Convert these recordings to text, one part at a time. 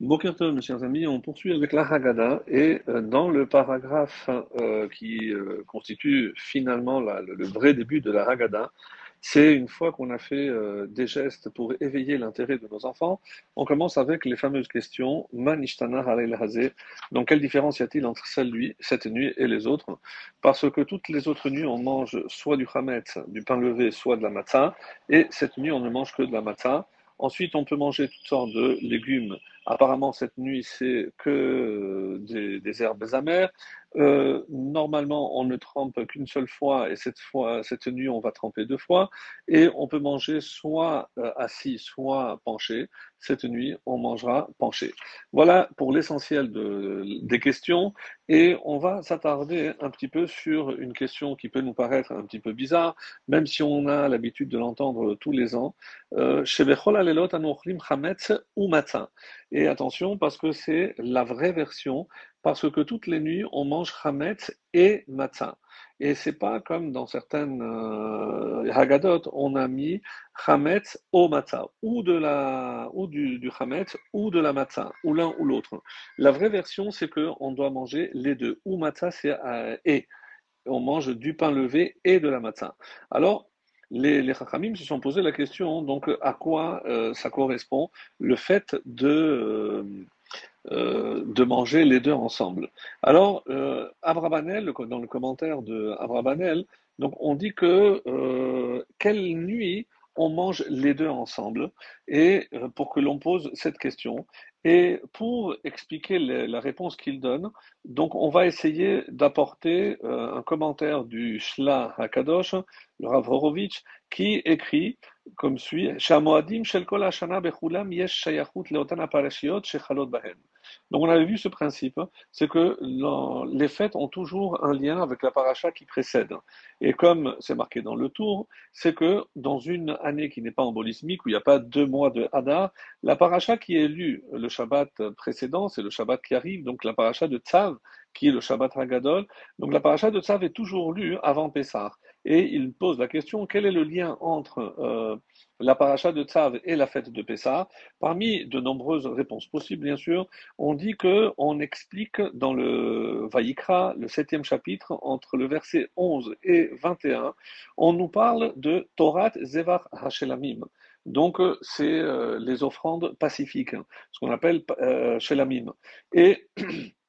Bokertov, mes chers amis, on poursuit avec la Haggadah et euh, dans le paragraphe euh, qui euh, constitue finalement le, vrai début de la Haggadah, c'est une fois qu'on a fait des gestes pour éveiller l'intérêt de nos enfants, on commence avec les fameuses questions Manishtana Harel Hazé. Donc, quelle différence y a-t-il entre celle nuit, cette nuit et les autres? Parce que toutes les autres nuits, on mange soit du Hametz, du pain levé, soit de la matzah, et cette nuit, on ne mange que de la matzah. Ensuite, on peut manger toutes sortes de légumes. Apparemment, cette nuit, c'est que des, herbes amères. Euh, normalement, on ne trempe qu'une seule fois, et cette fois, cette nuit, on va tremper deux fois. Et on peut manger soit euh, assis, soit penché. Cette nuit, on mangera penché. Voilà pour l'essentiel de, des questions. Et on va s'attarder un petit peu sur une question qui peut nous paraître un petit peu bizarre, même si on a l'habitude de l'entendre tous les ans. Euh. Et attention, parce que c'est la vraie version parce que toutes les nuits, on mange chametz et matzah. Et c'est pas comme dans certaines euh, Haggadot, on a mis chametz au matzah, ou, de la, ou du, du ou de la matzah, ou l'un ou l'autre. La vraie version, c'est qu'on doit manger les deux. Ou matzah, c'est euh, et. On mange du pain levé et de la matzah. Alors, les, les se sont posé la question, donc à quoi euh, ça correspond le fait de, euh, euh, de manger les deux ensemble. Alors, euh, Abrabanel, dans le commentaire de Abrabanel, donc on dit que euh, quelle nuit on mange les deux ensemble, et euh, pour que l'on pose cette question. Et pour expliquer la réponse qu'il donne, donc on va essayer d'apporter euh, un commentaire du Shla Hakadosh, le Rav Horowitz, qui écrit comme suit Shamoadim shel kol hashana bechulam yesh shayachut leotan aparashiot shechalot bahen. Donc on avait vu ce principe, c'est que les fêtes ont toujours un lien avec la paracha qui précède. Et comme c'est marqué dans le tour, c'est que dans une année qui n'est pas embolismique, où il n'y a pas deux mois de Hadar, la paracha qui est lue le Shabbat précédent, c'est le Shabbat qui arrive, donc la paracha de Tzav, qui est le Shabbat Hagadol. Donc la paracha de Tzav est toujours lue avant Pessah. Et il pose la question, quel est le lien entre euh, la paracha de Tzav et la fête de Pessah? Parmi de nombreuses réponses possibles, bien sûr, on dit que on explique dans le Vaïkra, le septième chapitre, entre le verset 11 et 21, on nous parle de Torat Zevar Hashelamim. Donc, c'est euh, les offrandes pacifiques, ce qu'on appelle euh, Shelamim. Et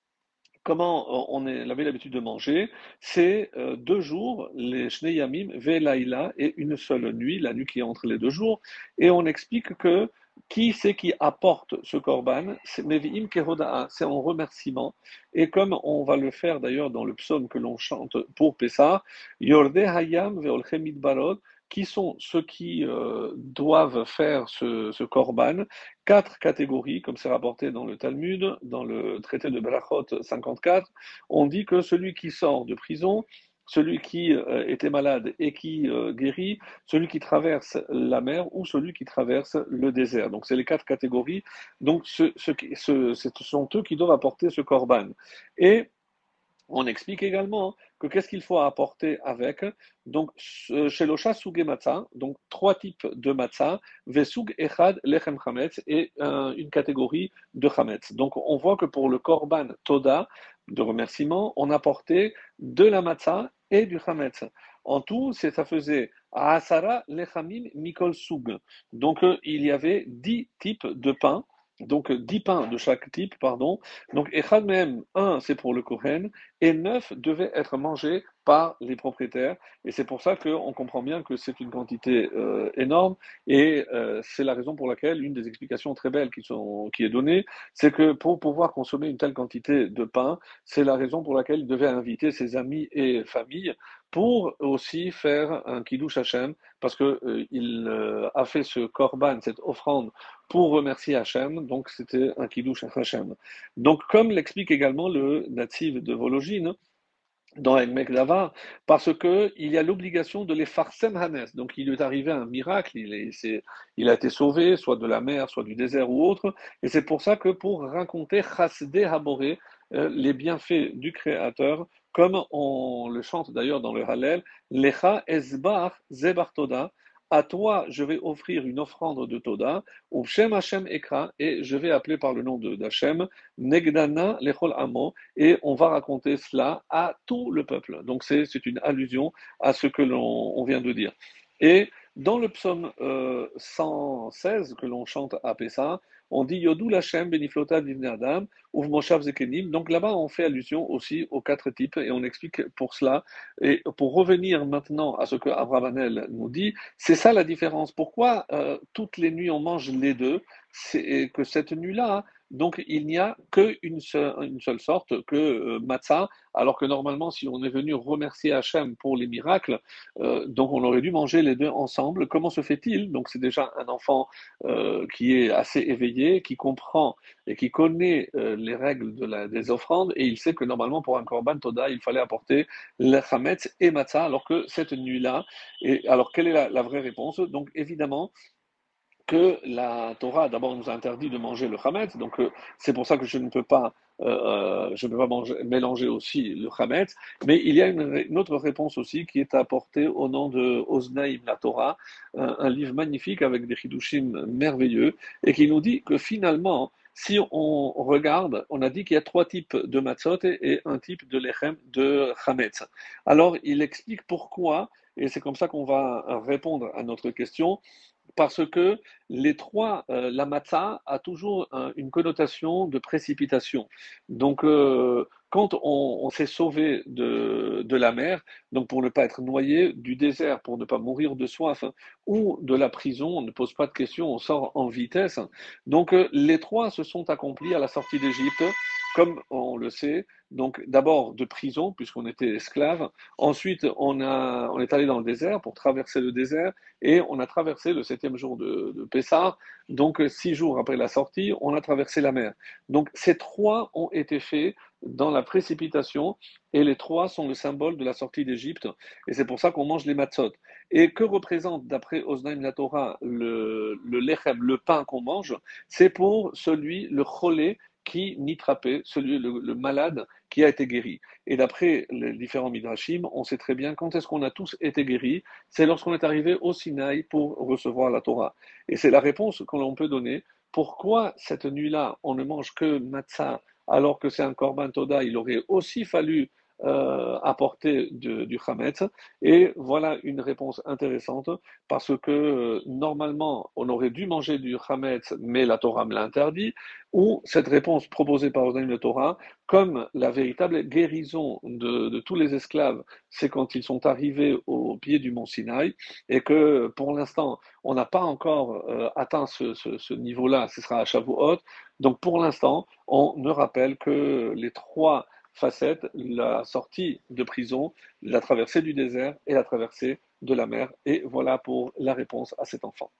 comment on avait l'habitude de manger, c'est euh, deux jours, les Shneyamim, Velaïla, et une seule nuit, la nuit qui est entre les deux jours, et on explique que qui c'est qui apporte ce korban C'est Mevi'im Kehoda'a, c'est en remerciement. Et comme on va le faire d'ailleurs dans le psaume que l'on chante pour Pessah, Yorde Hayam Veolchemid Barod, qui sont ceux qui euh, doivent faire ce, ce korban Quatre catégories, comme c'est rapporté dans le Talmud, dans le traité de Berachot 54. On dit que celui qui sort de prison, celui qui euh, était malade et qui euh, guérit, celui qui traverse la mer ou celui qui traverse le désert. Donc c'est les quatre catégories. Donc ce, ce, ce, ce sont eux qui doivent apporter ce korban. Et on explique également que qu'est-ce qu'il faut apporter avec donc chez Suge Matzah, donc trois types de matzah, Vesug Echad Lechem Chametz et euh, une catégorie de Chametz. Donc on voit que pour le Korban Toda, de remerciement, on apportait de la matzah et du Chametz. En tout, ça faisait Asara Lechamim Mikol Sug. Donc euh, il y avait dix types de pain donc dix pains de chaque type, pardon. Donc Echad même, un c'est pour le Kohen, et neuf devaient être mangés par les propriétaires. Et c'est pour ça qu'on comprend bien que c'est une quantité euh, énorme. Et euh, c'est la raison pour laquelle une des explications très belles qui, sont, qui est donnée, c'est que pour pouvoir consommer une telle quantité de pain, c'est la raison pour laquelle il devait inviter ses amis et familles pour aussi faire un kiddush Hashem, parce que euh, il euh, a fait ce korban, cette offrande, pour remercier Hashem, donc c'était un kiddush Hashem. Donc comme l'explique également le natif de Vologine, dans El Mekdava, parce que il y a l'obligation de les farsem hanes. Donc il lui est arrivé un miracle, il, a été sauvé, soit de la mer, soit du désert ou autre, et c'est pour ça que pour raconter chasde haboré, euh, les bienfaits du Créateur, comme on le chante d'ailleurs dans le Hallel, Lecha esbar zebartoda, à toi, je vais offrir une offrande de Toda, ou Shem Hashem Ekra, et je vais appeler par le nom d'Hachem, Negdana Lechol Amo, et on va raconter cela à tout le peuple. Donc c'est une allusion à ce que l'on vient de dire. Et dans le psaume 116 euh, que l'on chante à Pessah, on dit Yodou Lachem Beniflota Adam, Uv Moshav Zekenim. Donc là-bas, on fait allusion aussi aux quatre types et on explique pour cela. Et pour revenir maintenant à ce que Abravanel nous dit, c'est ça la différence. Pourquoi euh, toutes les nuits on mange les deux? C'est que cette nuit-là, donc il n'y a qu'une seule, sorte, que euh, matzah, alors que normalement, si on est venu remercier Hachem pour les miracles, euh, donc on aurait dû manger les deux ensemble. Comment se fait-il? Donc c'est déjà un enfant euh, qui est assez éveillé, qui comprend et qui connaît les règles de la, des offrandes, et il sait que normalement pour un korban toda, il fallait apporter le chametz et matzah, alors que cette nuit-là, alors quelle est la, la vraie réponse? Donc évidemment, que la Torah d'abord nous a interdit de manger le chametz, donc euh, c'est pour ça que je ne peux pas, euh, euh, je ne peux pas mélanger aussi le chametz, mais il y a une, autre réponse aussi qui est apportée au nom de Oznaïm la Torah, un, livre magnifique avec des chidushim merveilleux, et qui nous dit que finalement, si on regarde, on a dit qu'il y a trois types de matzot et un type de lechem de chametz. Alors il explique pourquoi, et c'est comme ça qu'on va répondre à notre question parce que les trois, euh, la matzah a toujours une connotation de précipitation. Donc, euh, quand on, s'est sauvé de, la mer, donc pour ne pas être noyé, du désert, pour ne pas mourir de soif, ou de la prison, on ne pose pas de questions, on sort en vitesse. Donc, euh, les trois se sont accomplis à la sortie d'Égypte comme on le sait, donc d'abord de prison, puisqu'on était esclave. Ensuite, on, a, on est allé dans le désert pour traverser le désert et on a traversé le septième jour de, Pessah. Donc, six jours après la sortie, on a traversé la mer. Donc, ces trois ont été faits dans la précipitation et les trois sont le symbole de la sortie d'Égypte. Et c'est pour ça qu'on mange les matzot. Et que représente, d'après Osnaim la Torah, le, le lechem, le pain qu'on mange? C'est pour celui, le cholé, qui nitrapé, celui, le, malade qui a été guéri. Et d'après les différents midrashim, on sait très bien quand est-ce qu'on a tous été guéris, c'est lorsqu'on est arrivé au Sinaï pour recevoir la Torah. Et c'est la réponse que l'on peut donner. Pourquoi cette nuit-là, on ne mange que matzah alors que c'est un korban toda, il aurait aussi fallu euh, apporter du Hametz. Et voilà une réponse intéressante parce que euh, normalement on aurait dû manger du Hametz, mais la Torah me l'a interdit. Ou cette réponse proposée par Odaim de Torah, comme la véritable guérison de, tous les esclaves, c'est quand ils sont arrivés au pied du mont Sinaï et que pour l'instant on n'a pas encore euh, atteint ce, ce niveau-là, ce sera à Shavuot. Donc pour l'instant, on ne rappelle que les trois facette, la sortie de prison, la traversée du désert et la traversée de la mer. Et voilà pour la réponse à cet enfant.